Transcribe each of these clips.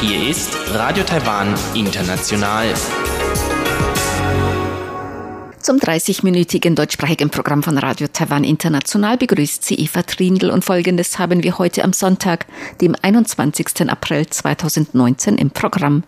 Hier ist Radio Taiwan International. Zum 30-minütigen deutschsprachigen Programm von Radio Taiwan International begrüßt sie Eva Trindl und folgendes haben wir heute am Sonntag, dem 21. April 2019 im Programm.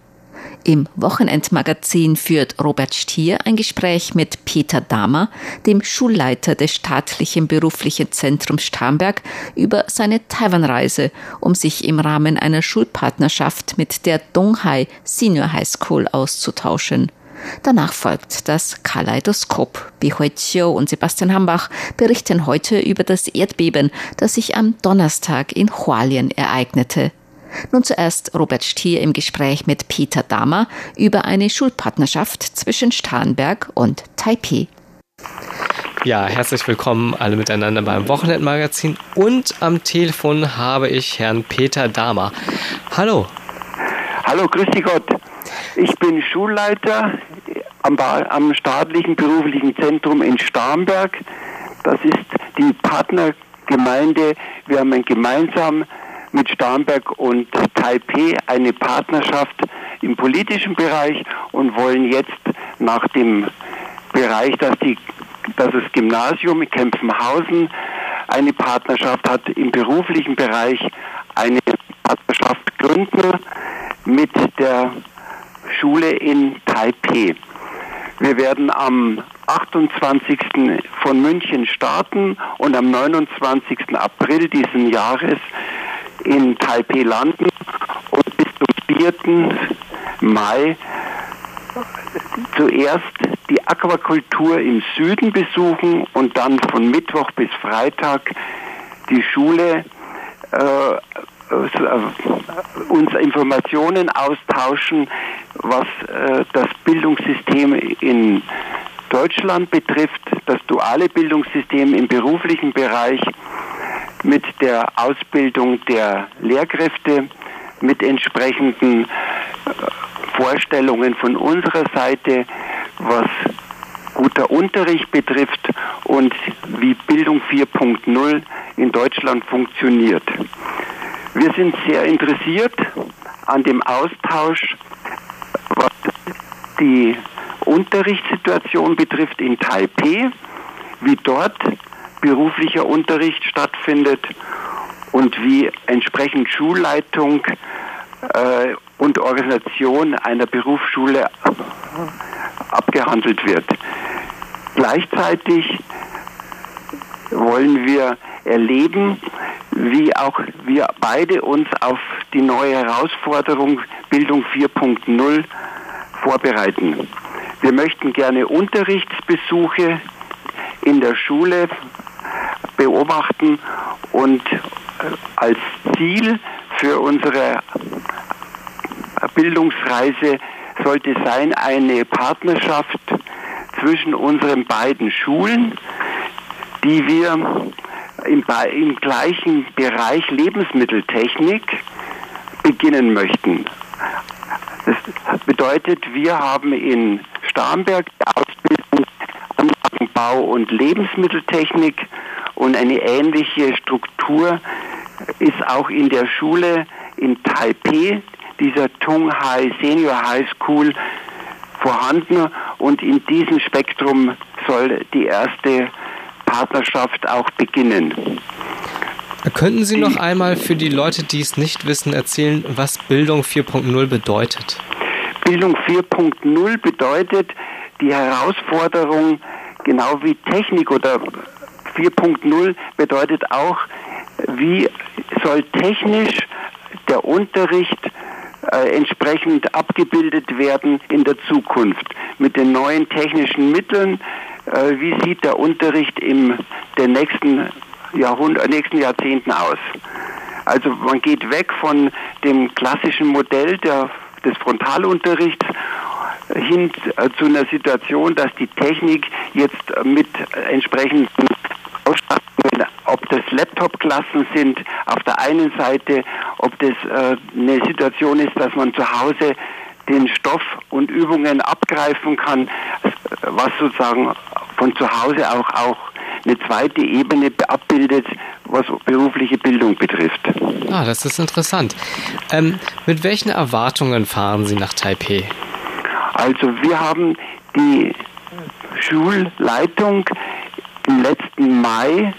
Im Wochenendmagazin führt Robert Stier ein Gespräch mit Peter Dahmer, dem Schulleiter des staatlichen beruflichen Zentrums Starnberg, über seine Taiwan-Reise, um sich im Rahmen einer Schulpartnerschaft mit der Donghai Senior High School auszutauschen. Danach folgt das Kaleidoskop. Bihui Chiu und Sebastian Hambach berichten heute über das Erdbeben, das sich am Donnerstag in Hualien ereignete. Nun zuerst Robert Stier im Gespräch mit Peter Dahmer über eine Schulpartnerschaft zwischen Starnberg und Taipei. Ja, herzlich willkommen alle miteinander beim Wochenendmagazin und am Telefon habe ich Herrn Peter Dahmer. Hallo. Hallo, grüß dich Gott. Ich bin Schulleiter am, am staatlichen beruflichen Zentrum in Starnberg. Das ist die Partnergemeinde. Wir haben ein gemeinsam mit Starnberg und Taipei eine Partnerschaft im politischen Bereich und wollen jetzt nach dem Bereich, dass, die, dass das Gymnasium in Kempfenhausen eine Partnerschaft hat, im beruflichen Bereich eine Partnerschaft gründen mit der Schule in Taipei. Wir werden am 28. von München starten und am 29. April diesen Jahres in Taipei landen und bis zum 4. Mai zuerst die Aquakultur im Süden besuchen und dann von Mittwoch bis Freitag die Schule äh, uns Informationen austauschen, was äh, das Bildungssystem in Deutschland betrifft, das duale Bildungssystem im beruflichen Bereich mit der Ausbildung der Lehrkräfte, mit entsprechenden äh, Vorstellungen von unserer Seite, was guter Unterricht betrifft und wie Bildung 4.0 in Deutschland funktioniert. Wir sind sehr interessiert an dem Austausch, was die Unterrichtssituation betrifft in Taipei, wie dort beruflicher Unterricht stattfindet und wie entsprechend Schulleitung äh, und Organisation einer Berufsschule abgehandelt wird. Gleichzeitig wollen wir erleben, wie auch wir beide uns auf die neue Herausforderung Bildung 4.0 vorbereiten. Wir möchten gerne Unterrichtsbesuche in der Schule beobachten und äh, als Ziel für unsere Bildungsreise sollte sein eine Partnerschaft zwischen unseren beiden Schulen, die wir im, im gleichen Bereich Lebensmitteltechnik beginnen möchten. Das bedeutet, wir haben in Starnberg die Ausbildung Anlagenbau und Lebensmitteltechnik und eine ähnliche Struktur ist auch in der Schule in Taipei, dieser Tung Hai Senior High School, vorhanden und in diesem Spektrum soll die erste Partnerschaft auch beginnen. Könnten Sie noch einmal für die Leute, die es nicht wissen, erzählen, was Bildung 4.0 bedeutet? Bildung 4.0 bedeutet die Herausforderung, genau wie Technik oder 4.0 bedeutet auch, wie soll technisch der Unterricht äh, entsprechend abgebildet werden in der Zukunft mit den neuen technischen Mitteln. Äh, wie sieht der Unterricht in den nächsten, Jahrhundert, nächsten Jahrzehnten aus? Also man geht weg von dem klassischen Modell der, des Frontalunterrichts hin äh, zu einer Situation, dass die Technik jetzt mit entsprechenden Ausstattungen, ob das Laptop-Klassen sind auf der einen Seite, ob das äh, eine Situation ist, dass man zu Hause den Stoff und Übungen abgreifen kann, was sozusagen von zu Hause auch, auch eine zweite Ebene abbildet, was berufliche Bildung betrifft. Ah, das ist interessant. Ähm, mit welchen Erwartungen fahren Sie nach Taipei? Also wir haben die Schulleitung im letzten Mai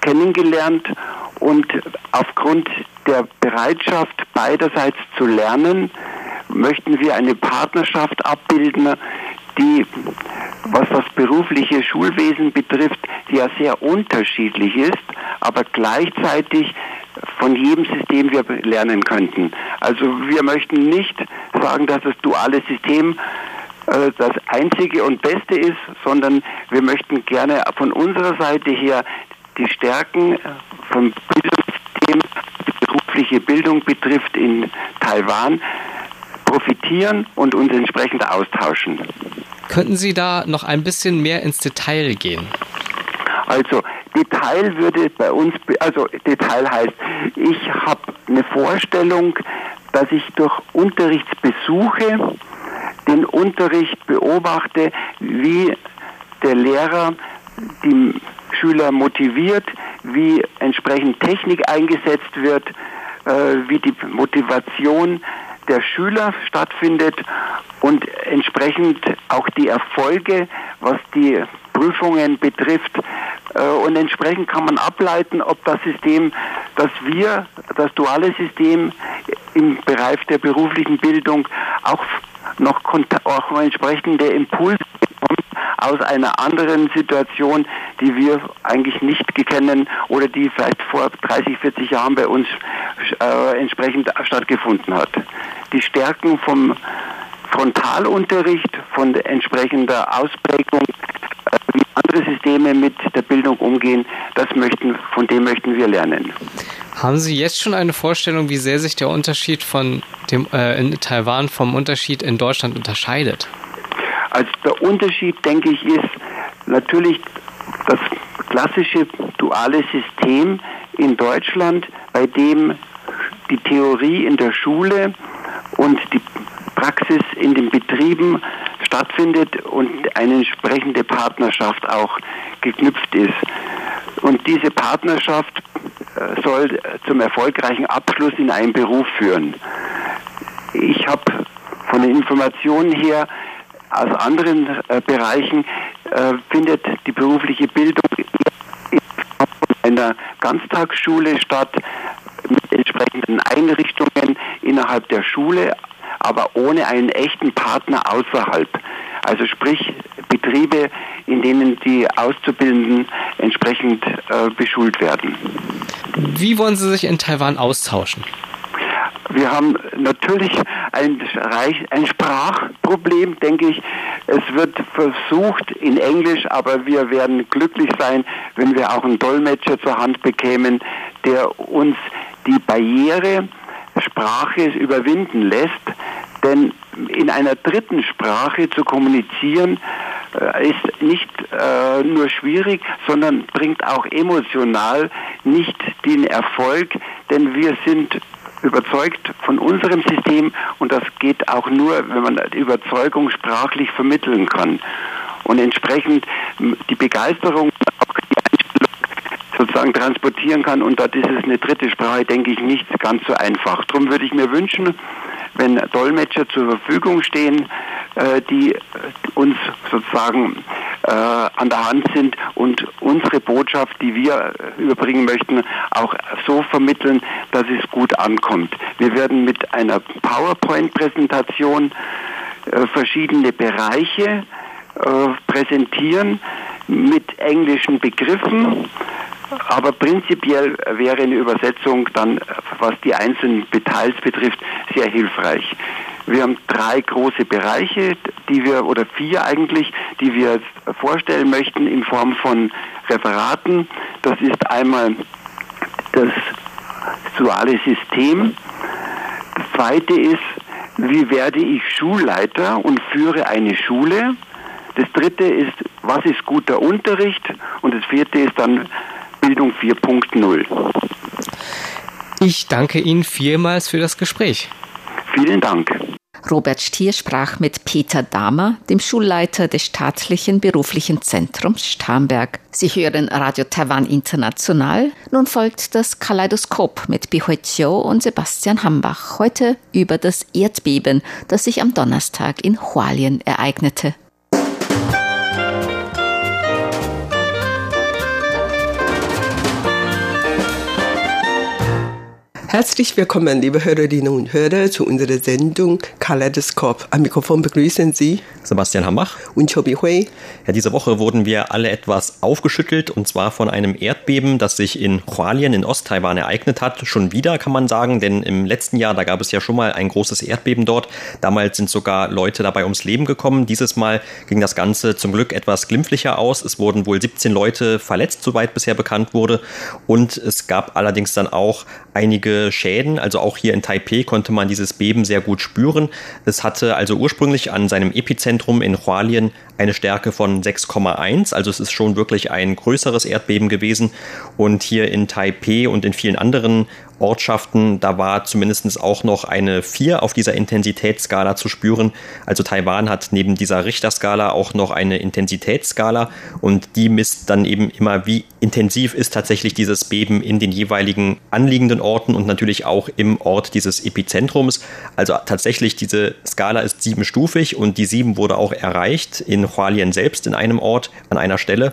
kennengelernt und aufgrund der Bereitschaft beiderseits zu lernen, möchten wir eine Partnerschaft abbilden, die, was das berufliche Schulwesen betrifft, ja sehr unterschiedlich ist, aber gleichzeitig von jedem System wir lernen könnten. Also wir möchten nicht sagen, dass das duale System äh, das einzige und beste ist, sondern wir möchten gerne von unserer Seite her die Stärken vom Bildungssystem, die berufliche Bildung betrifft in Taiwan, profitieren und uns entsprechend austauschen. Könnten Sie da noch ein bisschen mehr ins Detail gehen? Also Detail würde bei uns, also Detail heißt, ich habe eine Vorstellung, dass ich durch Unterrichtsbesuche den Unterricht beobachte, wie der Lehrer die Schüler motiviert, wie entsprechend Technik eingesetzt wird, äh, wie die Motivation der Schüler stattfindet und entsprechend auch die Erfolge, was die Prüfungen betrifft. Äh, und entsprechend kann man ableiten, ob das System, das wir, das duale System im Bereich der beruflichen Bildung auch noch auch entsprechende Impulse bekommt aus einer anderen Situation, die wir eigentlich nicht kennen oder die vielleicht vor 30, 40 Jahren bei uns äh, entsprechend stattgefunden hat. Die Stärken vom Frontalunterricht, von entsprechender Ausprägung, wie andere Systeme mit der Bildung umgehen, das möchten, von dem möchten wir lernen. Haben Sie jetzt schon eine Vorstellung, wie sehr sich der Unterschied von dem, äh, in Taiwan vom Unterschied in Deutschland unterscheidet? Also der Unterschied, denke ich, ist natürlich das klassische duale System in Deutschland, bei dem die Theorie in der Schule und die Praxis in den Betrieben stattfindet und eine entsprechende Partnerschaft auch geknüpft ist. Und diese Partnerschaft äh, soll zum erfolgreichen Abschluss in einen Beruf führen. Ich habe von den Informationen her aus anderen äh, Bereichen äh, findet die berufliche Bildung in einer Ganztagsschule statt mit entsprechenden Einrichtungen innerhalb der Schule, aber ohne einen echten Partner außerhalb. Also sprich Betriebe, in denen die Auszubildenden entsprechend äh, beschult werden. Wie wollen Sie sich in Taiwan austauschen? Wir haben natürlich ein, ein Sprachproblem, denke ich. Es wird versucht in Englisch, aber wir werden glücklich sein, wenn wir auch einen Dolmetscher zur Hand bekämen, der uns die Barriere Sprache überwinden lässt. Denn in einer dritten Sprache zu kommunizieren, äh, ist nicht äh, nur schwierig, sondern bringt auch emotional nicht den Erfolg, denn wir sind überzeugt von unserem System und das geht auch nur, wenn man die Überzeugung sprachlich vermitteln kann. Und entsprechend die Begeisterung, auch die sozusagen transportieren kann und dort ist es eine dritte Sprache, denke ich, nicht ganz so einfach. Darum würde ich mir wünschen, wenn Dolmetscher zur Verfügung stehen, äh, die uns sozusagen äh, an der Hand sind und unsere Botschaft, die wir überbringen möchten, auch so vermitteln, dass es gut ankommt. Wir werden mit einer PowerPoint-Präsentation äh, verschiedene Bereiche präsentieren mit englischen Begriffen. Aber prinzipiell wäre eine Übersetzung dann, was die einzelnen Details betrifft, sehr hilfreich. Wir haben drei große Bereiche, die wir, oder vier eigentlich, die wir vorstellen möchten in Form von Referaten. Das ist einmal das duale System. Das zweite ist, wie werde ich Schulleiter und führe eine Schule? Das dritte ist, was ist guter Unterricht? Und das vierte ist dann Bildung 4.0. Ich danke Ihnen vielmals für das Gespräch. Vielen Dank. Robert Stier sprach mit Peter Dahmer, dem Schulleiter des staatlichen beruflichen Zentrums Starnberg. Sie hören Radio Taiwan International. Nun folgt das Kaleidoskop mit Bihui Chiu und Sebastian Hambach. Heute über das Erdbeben, das sich am Donnerstag in Hualien ereignete. Herzlich willkommen, liebe Hörerinnen und Hörer, zu unserer Sendung Kaleidoskop. Am Mikrofon begrüßen Sie Sebastian Hambach und Chobi Hui. Ja, diese Woche wurden wir alle etwas aufgeschüttelt und zwar von einem Erdbeben, das sich in Hualien in Osttaiwan ereignet hat. Schon wieder kann man sagen, denn im letzten Jahr, da gab es ja schon mal ein großes Erdbeben dort. Damals sind sogar Leute dabei ums Leben gekommen. Dieses Mal ging das Ganze zum Glück etwas glimpflicher aus. Es wurden wohl 17 Leute verletzt, soweit bisher bekannt wurde. Und es gab allerdings dann auch einige Schäden. Also auch hier in Taipei konnte man dieses Beben sehr gut spüren. Es hatte also ursprünglich an seinem Epizentrum in Hualien eine Stärke von 6,1. Also es ist schon wirklich ein größeres Erdbeben gewesen. Und hier in Taipei und in vielen anderen Ortschaften, da war zumindest auch noch eine 4 auf dieser Intensitätsskala zu spüren. Also Taiwan hat neben dieser Richterskala auch noch eine Intensitätsskala und die misst dann eben immer, wie intensiv ist tatsächlich dieses Beben in den jeweiligen anliegenden Orten und natürlich auch im Ort dieses Epizentrums. Also tatsächlich diese Skala ist siebenstufig und die 7 wurde auch erreicht in Hualien selbst in einem Ort an einer Stelle.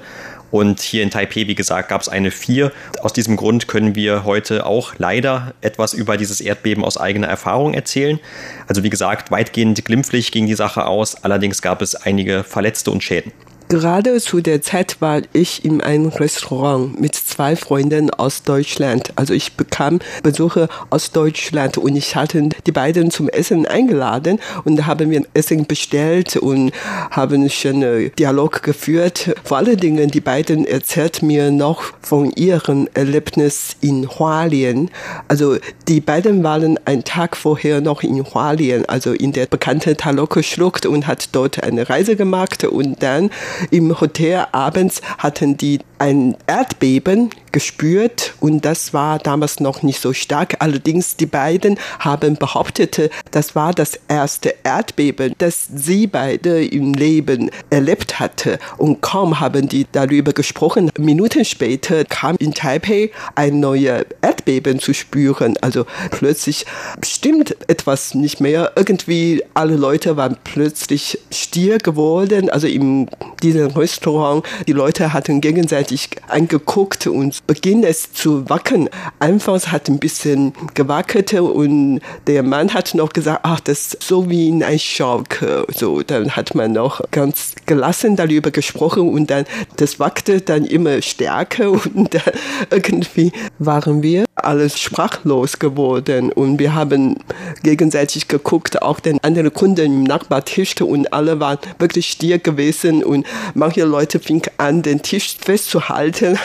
Und hier in Taipei, wie gesagt, gab es eine 4. Aus diesem Grund können wir heute auch leider etwas über dieses Erdbeben aus eigener Erfahrung erzählen. Also wie gesagt, weitgehend glimpflich ging die Sache aus, allerdings gab es einige Verletzte und Schäden. Gerade zu der Zeit war ich in einem Restaurant mit zwei Freunden aus Deutschland. Also ich bekam Besuche aus Deutschland und ich hatte die beiden zum Essen eingeladen und haben wir Essen bestellt und haben schon Dialog geführt. Vor allen Dingen die beiden erzählt mir noch von ihrem Erlebnis in Hualien. Also die beiden waren einen Tag vorher noch in Hualien, also in der bekannten Taloko-Schlucht und hat dort eine Reise gemacht und dann im Hotel abends hatten die ein Erdbeben gespürt und das war damals noch nicht so stark. Allerdings die beiden haben behauptet, das war das erste Erdbeben, das sie beide im Leben erlebt hatte. Und kaum haben die darüber gesprochen, Minuten später kam in Taipei ein neues Erdbeben zu spüren. Also plötzlich stimmt etwas nicht mehr. Irgendwie alle Leute waren plötzlich stier geworden. Also in diesem Restaurant, die Leute hatten gegenseitig angeguckt und beginnt es zu wackeln. Anfangs hat ein bisschen gewackelt und der Mann hat noch gesagt, ach, das ist so wie in ein Schock. So, dann hat man noch ganz gelassen darüber gesprochen und dann, das wackelte dann immer stärker und dann irgendwie waren wir alles sprachlos geworden und wir haben gegenseitig geguckt, auch den anderen Kunden im Nachbartisch und alle waren wirklich stier gewesen und manche Leute fingen an, den Tisch festzuhalten.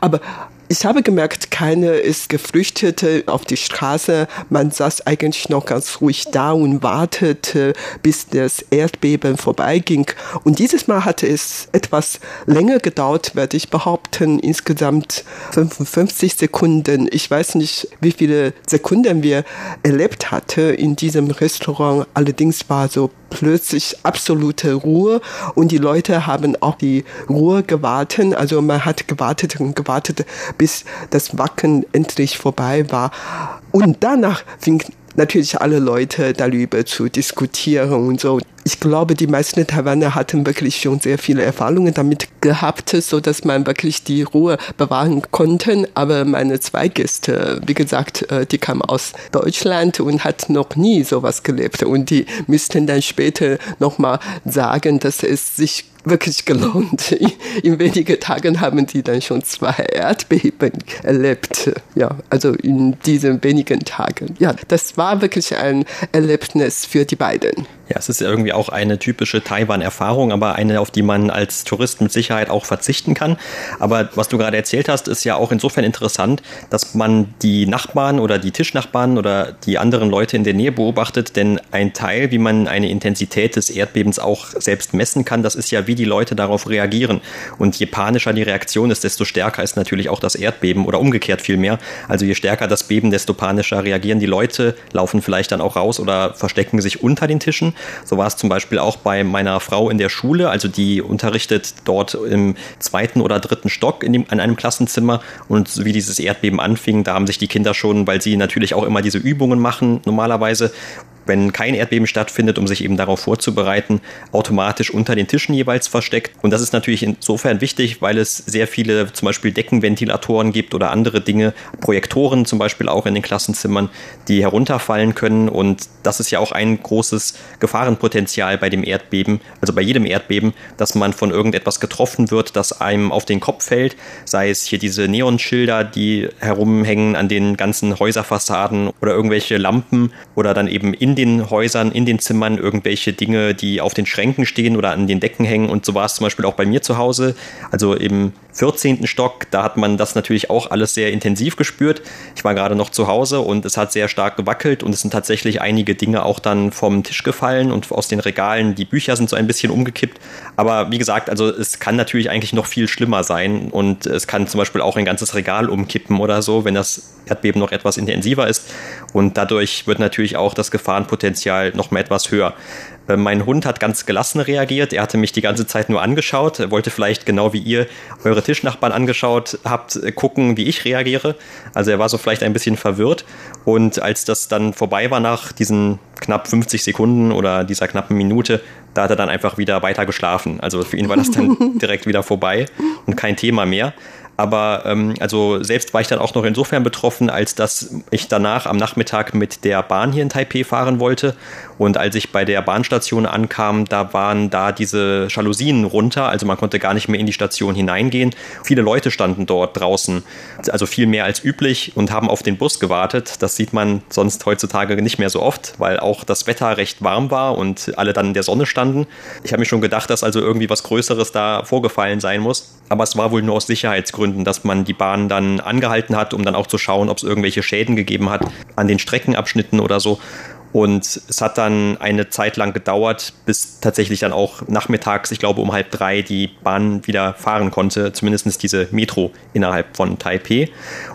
Aber ich habe gemerkt, keiner ist geflüchtet auf die Straße. Man saß eigentlich noch ganz ruhig da und wartete, bis das Erdbeben vorbeiging. Und dieses Mal hatte es etwas länger gedauert, werde ich behaupten, insgesamt 55 Sekunden. Ich weiß nicht, wie viele Sekunden wir erlebt hatten in diesem Restaurant. Allerdings war so plötzlich absolute Ruhe und die Leute haben auch die Ruhe gewartet. Also man hat gewartet und gewartet, bis das Wacken endlich vorbei war. Und danach fing natürlich alle Leute darüber zu diskutieren und so. Ich glaube, die meisten Taiwaner hatten wirklich schon sehr viele Erfahrungen damit gehabt, so dass man wirklich die Ruhe bewahren konnte. Aber meine zwei Gäste, wie gesagt, äh, die kamen aus Deutschland und hat noch nie sowas gelebt und die müssten dann später nochmal sagen, dass es sich wirklich gelohnt. In wenigen Tagen haben die dann schon zwei Erdbeben erlebt. Ja, also in diesen wenigen Tagen. Ja, das war wirklich ein Erlebnis für die beiden. Ja, es ist irgendwie auch eine typische Taiwan-Erfahrung, aber eine, auf die man als Tourist mit Sicherheit auch verzichten kann. Aber was du gerade erzählt hast, ist ja auch insofern interessant, dass man die Nachbarn oder die Tischnachbarn oder die anderen Leute in der Nähe beobachtet, denn ein Teil, wie man eine Intensität des Erdbebens auch selbst messen kann, das ist ja, wie die Leute darauf reagieren. Und je panischer die Reaktion ist, desto stärker ist natürlich auch das Erdbeben oder umgekehrt vielmehr. Also je stärker das Beben, desto panischer reagieren die Leute, laufen vielleicht dann auch raus oder verstecken sich unter den Tischen. So war es zum Beispiel auch bei meiner Frau in der Schule, also die unterrichtet dort im zweiten oder dritten Stock in, dem, in einem Klassenzimmer. Und wie dieses Erdbeben anfing, da haben sich die Kinder schon, weil sie natürlich auch immer diese Übungen machen normalerweise wenn kein Erdbeben stattfindet, um sich eben darauf vorzubereiten, automatisch unter den Tischen jeweils versteckt. Und das ist natürlich insofern wichtig, weil es sehr viele zum Beispiel Deckenventilatoren gibt oder andere Dinge, Projektoren zum Beispiel auch in den Klassenzimmern, die herunterfallen können. Und das ist ja auch ein großes Gefahrenpotenzial bei dem Erdbeben, also bei jedem Erdbeben, dass man von irgendetwas getroffen wird, das einem auf den Kopf fällt, sei es hier diese Neonschilder, die herumhängen an den ganzen Häuserfassaden oder irgendwelche Lampen oder dann eben in den Häusern, in den Zimmern irgendwelche Dinge, die auf den Schränken stehen oder an den Decken hängen. Und so war es zum Beispiel auch bei mir zu Hause. Also im 14. Stock, da hat man das natürlich auch alles sehr intensiv gespürt. Ich war gerade noch zu Hause und es hat sehr stark gewackelt und es sind tatsächlich einige Dinge auch dann vom Tisch gefallen und aus den Regalen. Die Bücher sind so ein bisschen umgekippt. Aber wie gesagt, also es kann natürlich eigentlich noch viel schlimmer sein und es kann zum Beispiel auch ein ganzes Regal umkippen oder so, wenn das Erdbeben noch etwas intensiver ist. Und dadurch wird natürlich auch das Gefahrenpotenzial noch mal etwas höher. Äh, mein Hund hat ganz gelassen reagiert. Er hatte mich die ganze Zeit nur angeschaut. Er wollte vielleicht genau wie ihr eure Tischnachbarn angeschaut habt, äh, gucken, wie ich reagiere. Also er war so vielleicht ein bisschen verwirrt. Und als das dann vorbei war nach diesen knapp 50 Sekunden oder dieser knappen Minute, da hat er dann einfach wieder weiter geschlafen. Also für ihn war das dann direkt wieder vorbei und kein Thema mehr. Aber ähm, also selbst war ich dann auch noch insofern betroffen, als dass ich danach am Nachmittag mit der Bahn hier in Taipei fahren wollte. Und als ich bei der Bahnstation ankam, da waren da diese Jalousien runter, also man konnte gar nicht mehr in die Station hineingehen. Viele Leute standen dort draußen, also viel mehr als üblich und haben auf den Bus gewartet. Das sieht man sonst heutzutage nicht mehr so oft, weil auch das Wetter recht warm war und alle dann in der Sonne standen. Ich habe mir schon gedacht, dass also irgendwie was Größeres da vorgefallen sein muss. Aber es war wohl nur aus Sicherheitsgründen Gründen, dass man die Bahn dann angehalten hat, um dann auch zu schauen, ob es irgendwelche Schäden gegeben hat an den Streckenabschnitten oder so. Und es hat dann eine Zeit lang gedauert, bis tatsächlich dann auch nachmittags, ich glaube um halb drei, die Bahn wieder fahren konnte, zumindest diese Metro innerhalb von Taipei.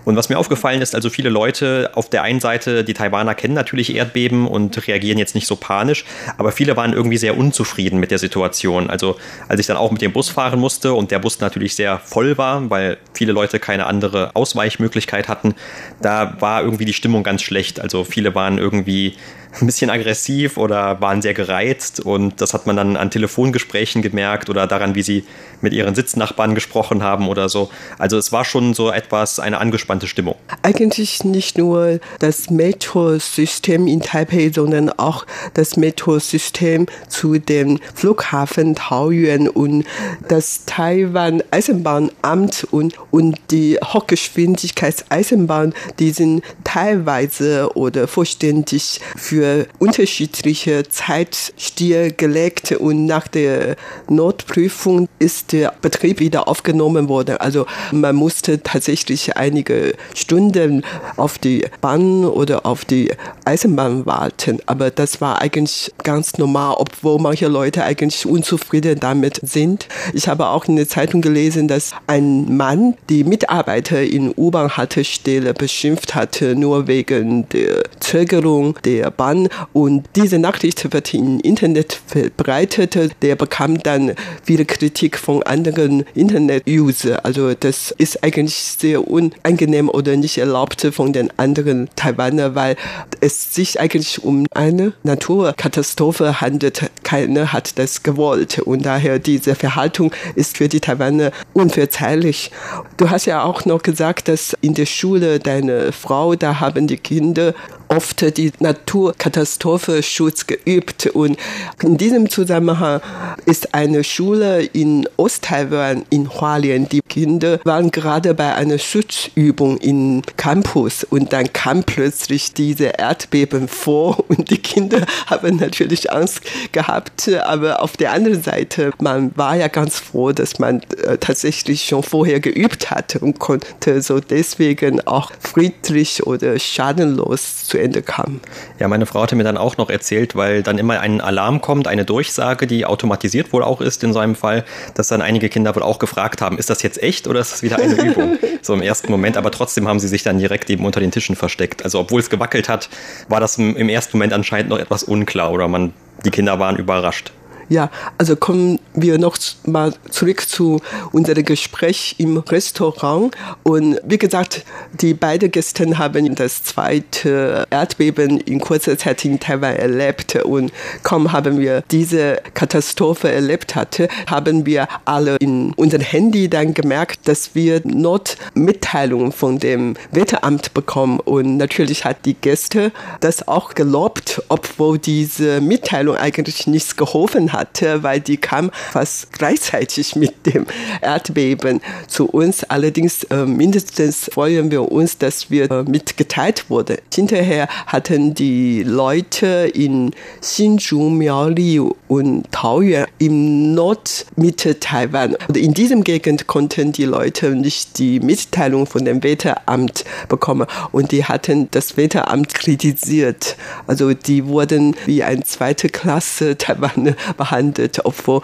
Und was mir aufgefallen ist, also viele Leute auf der einen Seite, die Taiwaner kennen natürlich Erdbeben und reagieren jetzt nicht so panisch, aber viele waren irgendwie sehr unzufrieden mit der Situation. Also als ich dann auch mit dem Bus fahren musste und der Bus natürlich sehr voll war, weil viele Leute keine andere Ausweichmöglichkeit hatten, da war irgendwie die Stimmung ganz schlecht. Also viele waren irgendwie ein bisschen aggressiv oder waren sehr gereizt und das hat man dann an Telefongesprächen gemerkt oder daran, wie sie mit ihren Sitznachbarn gesprochen haben oder so. Also es war schon so etwas eine angespannte Stimmung. Eigentlich nicht nur das Metrosystem in Taipei, sondern auch das Metrosystem zu dem Flughafen Taoyuan und das Taiwan Eisenbahnamt und, und die Hochgeschwindigkeitseisenbahn, die sind teilweise oder vollständig für für unterschiedliche Zeit stillgelegt und nach der Notprüfung ist der Betrieb wieder aufgenommen worden. Also man musste tatsächlich einige Stunden auf die Bahn oder auf die Eisenbahn warten. Aber das war eigentlich ganz normal, obwohl manche Leute eigentlich unzufrieden damit sind. Ich habe auch in der Zeitung gelesen, dass ein Mann die Mitarbeiter in U-Bahn-Haltestelle beschimpft hatte, nur wegen der Zögerung der Bahn an und diese Nachricht wird im Internet verbreitet. Der bekam dann wieder Kritik von anderen Internet-User. Also das ist eigentlich sehr unangenehm oder nicht erlaubt von den anderen Taiwanern, weil es sich eigentlich um eine Naturkatastrophe handelt. Keiner hat das gewollt und daher diese Verhaltung ist für die Taiwaner unverzeihlich. Du hast ja auch noch gesagt, dass in der Schule deine Frau, da haben die Kinder oft die Naturkatastrophenschutz geübt. Und in diesem Zusammenhang ist eine Schule in Osttaiwan in Hualien. Die Kinder waren gerade bei einer Schutzübung im Campus und dann kam plötzlich diese Erdbeben vor und die Kinder haben natürlich Angst gehabt. Aber auf der anderen Seite, man war ja ganz froh, dass man äh, tatsächlich schon vorher geübt hatte und konnte so deswegen auch friedlich oder schadenlos zu Ende kommen. Ja, meine Frau hatte mir dann auch noch erzählt, weil dann immer ein Alarm kommt, eine Durchsage, die automatisiert wohl auch ist in seinem Fall, dass dann einige Kinder wohl auch gefragt haben, ist das jetzt echt oder ist das wieder eine Übung? so im ersten Moment, aber trotzdem haben sie sich dann direkt eben unter den Tischen versteckt. Also obwohl es gewackelt hat, war das im ersten Moment anscheinend noch etwas unklar oder man, die Kinder waren überrascht. Ja, also kommen wir noch mal zurück zu unserem Gespräch im Restaurant. Und wie gesagt, die beiden Gäste haben das zweite Erdbeben in kurzer Zeit in Taiwan erlebt. Und kaum haben wir diese Katastrophe erlebt hatte, haben wir alle in unserem Handy dann gemerkt, dass wir Notmitteilungen von dem Wetteramt bekommen. Und natürlich hat die Gäste das auch gelobt, obwohl diese Mitteilung eigentlich nichts geholfen hat hatte, weil die kam fast gleichzeitig mit dem Erdbeben zu uns. Allerdings äh, mindestens freuen wir uns, dass wir äh, mitgeteilt wurden. Hinterher hatten die Leute in Hsinchu, Miaoli und Taoyuan im Nordmitte Taiwan. Und in diesem Gegend konnten die Leute nicht die Mitteilung von dem Wetteramt bekommen und die hatten das Wetteramt kritisiert. Also die wurden wie ein zweite Klasse Taiwan behandelt, obwohl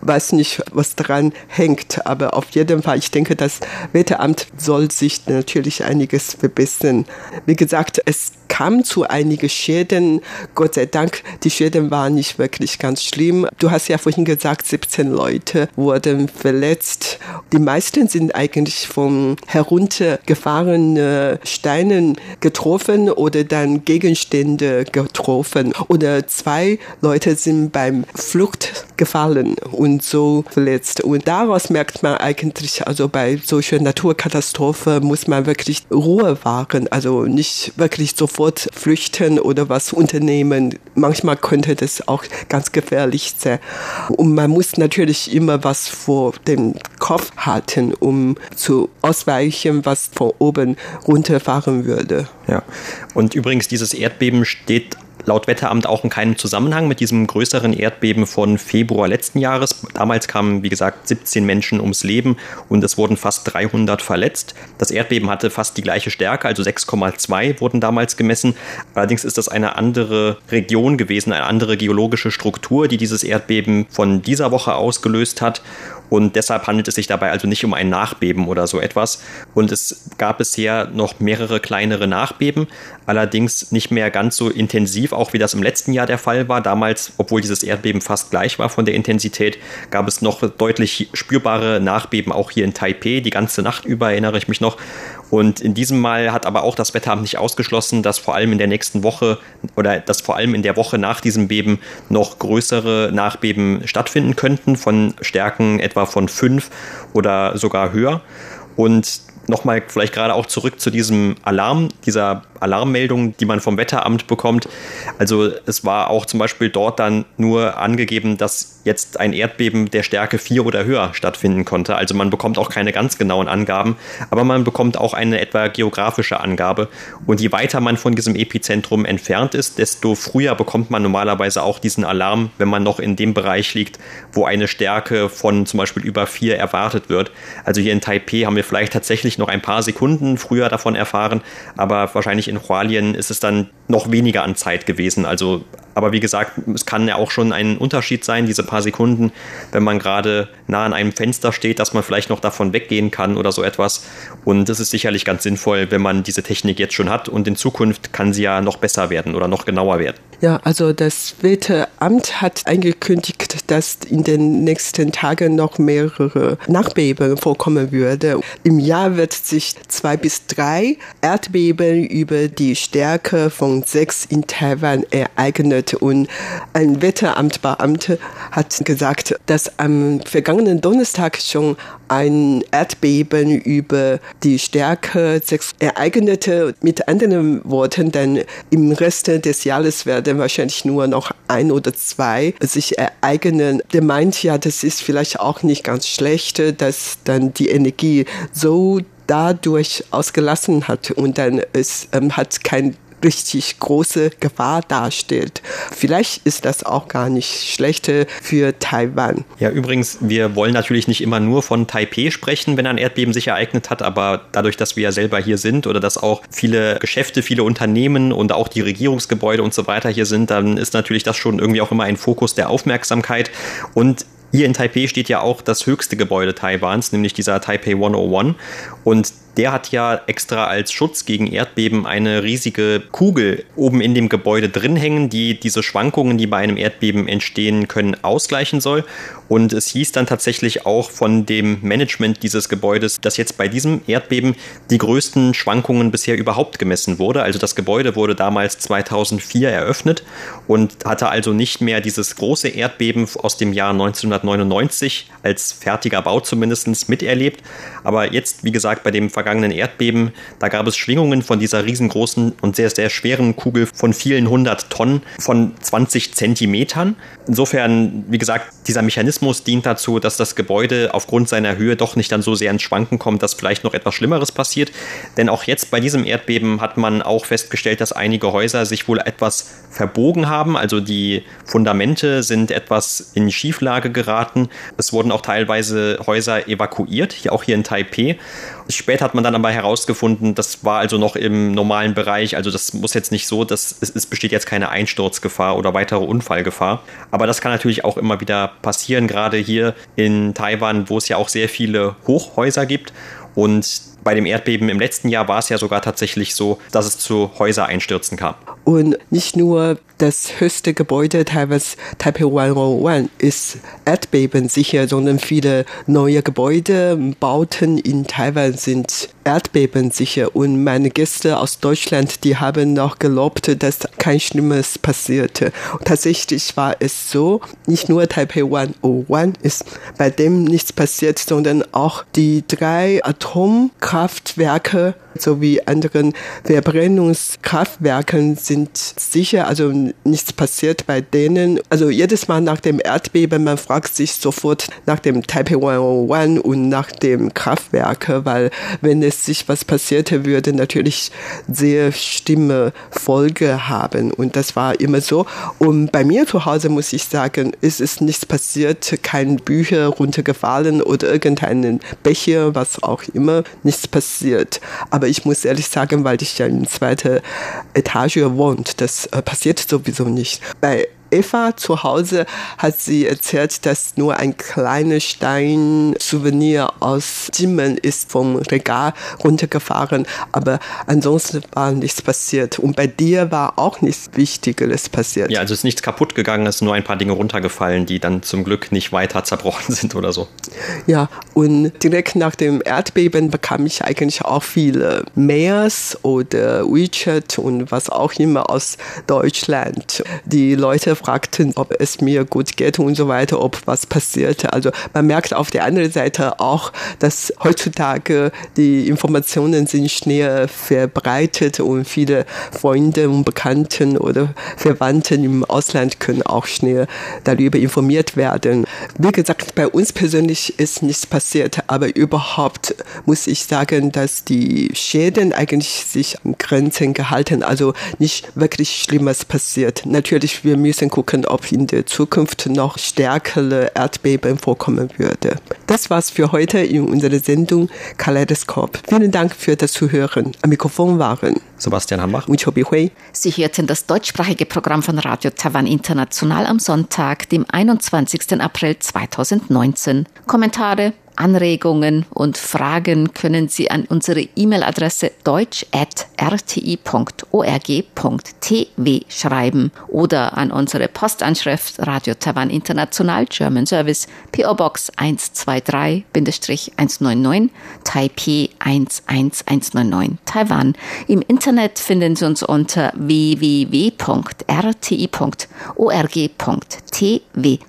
weiß nicht, was dran hängt. Aber auf jeden Fall, ich denke, das Wetteramt soll sich natürlich einiges verbessern. Wie gesagt, es kam zu einigen Schäden. Gott sei Dank, die Schäden waren nicht wirklich ganz schlimm. Du hast ja vorhin gesagt, 17 Leute wurden verletzt. Die meisten sind eigentlich von heruntergefahrenen Steinen getroffen oder dann Gegenstände getroffen. Oder zwei Leute sind beim Flucht gefallen und so verletzt. Und daraus merkt man eigentlich, also bei solchen Naturkatastrophen muss man wirklich Ruhe wahren, also nicht wirklich sofort sofort flüchten oder was unternehmen. Manchmal könnte das auch ganz gefährlich sein. Und man muss natürlich immer was vor dem Kopf halten, um zu ausweichen, was von oben runterfahren würde. Ja. Und übrigens, dieses Erdbeben steht laut Wetteramt auch in keinem Zusammenhang mit diesem größeren Erdbeben von Februar letzten Jahres. Damals kamen, wie gesagt, 17 Menschen ums Leben und es wurden fast 300 verletzt. Das Erdbeben hatte fast die gleiche Stärke, also 6,2 wurden damals gemessen. Allerdings ist das eine andere Region gewesen, eine andere geologische Struktur, die dieses Erdbeben von dieser Woche ausgelöst hat. Und deshalb handelt es sich dabei also nicht um ein Nachbeben oder so etwas. Und es gab bisher noch mehrere kleinere Nachbeben, allerdings nicht mehr ganz so intensiv, auch wie das im letzten Jahr der Fall war. Damals, obwohl dieses Erdbeben fast gleich war von der Intensität, gab es noch deutlich spürbare Nachbeben auch hier in Taipei. Die ganze Nacht über erinnere ich mich noch. Und in diesem Mal hat aber auch das Wetteramt nicht ausgeschlossen, dass vor allem in der nächsten Woche oder dass vor allem in der Woche nach diesem Beben noch größere Nachbeben stattfinden könnten von Stärken etwa von fünf oder sogar höher. Und nochmal vielleicht gerade auch zurück zu diesem Alarm, dieser Alarmmeldung, die man vom Wetteramt bekommt. Also es war auch zum Beispiel dort dann nur angegeben, dass jetzt ein Erdbeben der Stärke 4 oder höher stattfinden konnte. Also man bekommt auch keine ganz genauen Angaben, aber man bekommt auch eine etwa geografische Angabe. Und je weiter man von diesem Epizentrum entfernt ist, desto früher bekommt man normalerweise auch diesen Alarm, wenn man noch in dem Bereich liegt, wo eine Stärke von zum Beispiel über 4 erwartet wird. Also hier in Taipei haben wir vielleicht tatsächlich noch ein paar Sekunden früher davon erfahren, aber wahrscheinlich in Hualien ist es dann noch weniger an Zeit gewesen. Also, aber wie gesagt, es kann ja auch schon ein Unterschied sein, diese paar Sekunden, wenn man gerade nah an einem Fenster steht, dass man vielleicht noch davon weggehen kann oder so etwas. Und das ist sicherlich ganz sinnvoll, wenn man diese Technik jetzt schon hat. Und in Zukunft kann sie ja noch besser werden oder noch genauer werden. Ja, also das Wetteramt hat angekündigt, dass in den nächsten Tagen noch mehrere Nachbeben vorkommen würde. Im Jahr wird sich zwei bis drei Erdbeben über die Stärke von sechs in Taiwan ereignet und ein Wetteramtbeamter hat gesagt, dass am vergangenen Donnerstag schon ein Erdbeben über die Stärke 6 ereignete. Mit anderen Worten, dann im Rest des Jahres werden wahrscheinlich nur noch ein oder zwei sich ereignen. Der meint ja, das ist vielleicht auch nicht ganz schlecht, dass dann die Energie so dadurch ausgelassen hat und dann es ähm, hat kein richtig große Gefahr darstellt. Vielleicht ist das auch gar nicht schlecht für Taiwan. Ja, übrigens, wir wollen natürlich nicht immer nur von Taipei sprechen, wenn ein Erdbeben sich ereignet hat, aber dadurch, dass wir ja selber hier sind oder dass auch viele Geschäfte, viele Unternehmen und auch die Regierungsgebäude und so weiter hier sind, dann ist natürlich das schon irgendwie auch immer ein Fokus der Aufmerksamkeit und hier in Taipei steht ja auch das höchste Gebäude Taiwans, nämlich dieser Taipei 101. Und der hat ja extra als Schutz gegen Erdbeben eine riesige Kugel oben in dem Gebäude drin hängen, die diese Schwankungen, die bei einem Erdbeben entstehen können, ausgleichen soll. Und es hieß dann tatsächlich auch von dem Management dieses Gebäudes, dass jetzt bei diesem Erdbeben die größten Schwankungen bisher überhaupt gemessen wurde. Also das Gebäude wurde damals 2004 eröffnet und hatte also nicht mehr dieses große Erdbeben aus dem Jahr 1999 als fertiger Bau zumindest miterlebt. Aber jetzt, wie gesagt, bei dem vergangenen Erdbeben, da gab es Schwingungen von dieser riesengroßen und sehr, sehr schweren Kugel von vielen hundert Tonnen von 20 Zentimetern. Insofern, wie gesagt, dieser Mechanismus dient dazu, dass das Gebäude aufgrund seiner Höhe doch nicht dann so sehr ins Schwanken kommt, dass vielleicht noch etwas Schlimmeres passiert. Denn auch jetzt bei diesem Erdbeben hat man auch festgestellt, dass einige Häuser sich wohl etwas verbogen haben. Also die Fundamente sind etwas in Schieflage geraten. Es wurden auch teilweise Häuser evakuiert, auch hier in Taipei. Später hat man dann aber herausgefunden, das war also noch im normalen Bereich. Also das muss jetzt nicht so, dass es, es besteht jetzt keine Einsturzgefahr oder weitere Unfallgefahr. Aber das kann natürlich auch immer wieder passieren, gerade hier in Taiwan, wo es ja auch sehr viele Hochhäuser gibt. Und bei dem Erdbeben im letzten Jahr war es ja sogar tatsächlich so, dass es zu Häusereinstürzen kam. Und nicht nur das höchste Gebäude teilweise Taipei 101 ist erdbebensicher, sondern viele neue Gebäude, Bauten in Taiwan sind erdbebensicher. Und meine Gäste aus Deutschland, die haben noch gelobt, dass kein Schlimmes passierte. Und tatsächlich war es so, nicht nur Taipei 101 ist bei dem nichts passiert, sondern auch die drei Atomkraftwerke sowie anderen Verbrennungskraftwerken sind sicher, also nichts passiert bei denen. Also jedes Mal nach dem Erdbeben, man fragt sich sofort nach dem Taipei 101 und nach dem Kraftwerk, weil wenn es sich was passierte, würde natürlich sehr schlimme Folge haben. Und das war immer so. Und bei mir zu Hause muss ich sagen, es ist nichts passiert, kein Bücher runtergefallen oder irgendeinen Becher, was auch immer, nichts passiert. Aber ich muss ehrlich sagen, weil ich ja in zweiter Etage wohnt, das äh, passiert sowieso nicht. Bei Eva zu Hause hat sie erzählt, dass nur ein kleiner Stein-Souvenir aus Jimen ist vom Regal runtergefahren, aber ansonsten war nichts passiert. Und bei dir war auch nichts Wichtiges passiert. Ja, also ist nichts kaputt gegangen, es sind nur ein paar Dinge runtergefallen, die dann zum Glück nicht weiter zerbrochen sind oder so. Ja, und direkt nach dem Erdbeben bekam ich eigentlich auch viele Mails oder WeChat und was auch immer aus Deutschland. Die Leute fragten, ob es mir gut geht und so weiter, ob was passierte. Also man merkt auf der anderen Seite auch, dass heutzutage die Informationen sind schnell verbreitet und viele Freunde und Bekannten oder Verwandten im Ausland können auch schnell darüber informiert werden. Wie gesagt, bei uns persönlich ist nichts passiert, aber überhaupt muss ich sagen, dass die Schäden eigentlich sich an Grenzen gehalten, also nicht wirklich Schlimmes passiert. Natürlich, wir müssen bisschen gucken, ob in der Zukunft noch stärkere Erdbeben vorkommen würde. Das war's für heute in unserer Sendung Kaleidoskop. Vielen Dank für das Zuhören. Am Mikrofon waren Sebastian Hambach und Chobi Hui. Sie hörten das deutschsprachige Programm von Radio Taiwan International am Sonntag, dem 21. April 2019. Kommentare Anregungen und Fragen können Sie an unsere E-Mail-Adresse deutsch.rti.org.tw schreiben oder an unsere Postanschrift Radio Taiwan International German Service PO Box 123-199 Taipei 11199 Taiwan. Im Internet finden Sie uns unter www.rti.org.tw.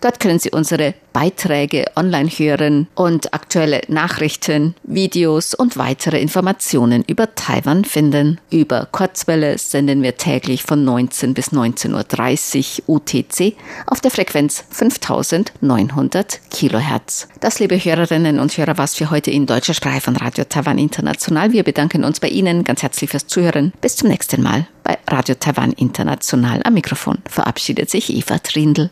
Dort können Sie unsere Beiträge online hören und aktuelle Nachrichten, Videos und weitere Informationen über Taiwan finden. Über Kurzwelle senden wir täglich von 19 bis 19.30 Uhr UTC auf der Frequenz 5900 Kilohertz. Das, liebe Hörerinnen und Hörer, was für heute in deutscher Sprache von Radio Taiwan International. Wir bedanken uns bei Ihnen ganz herzlich fürs Zuhören. Bis zum nächsten Mal bei Radio Taiwan International. Am Mikrofon verabschiedet sich Eva Trindl.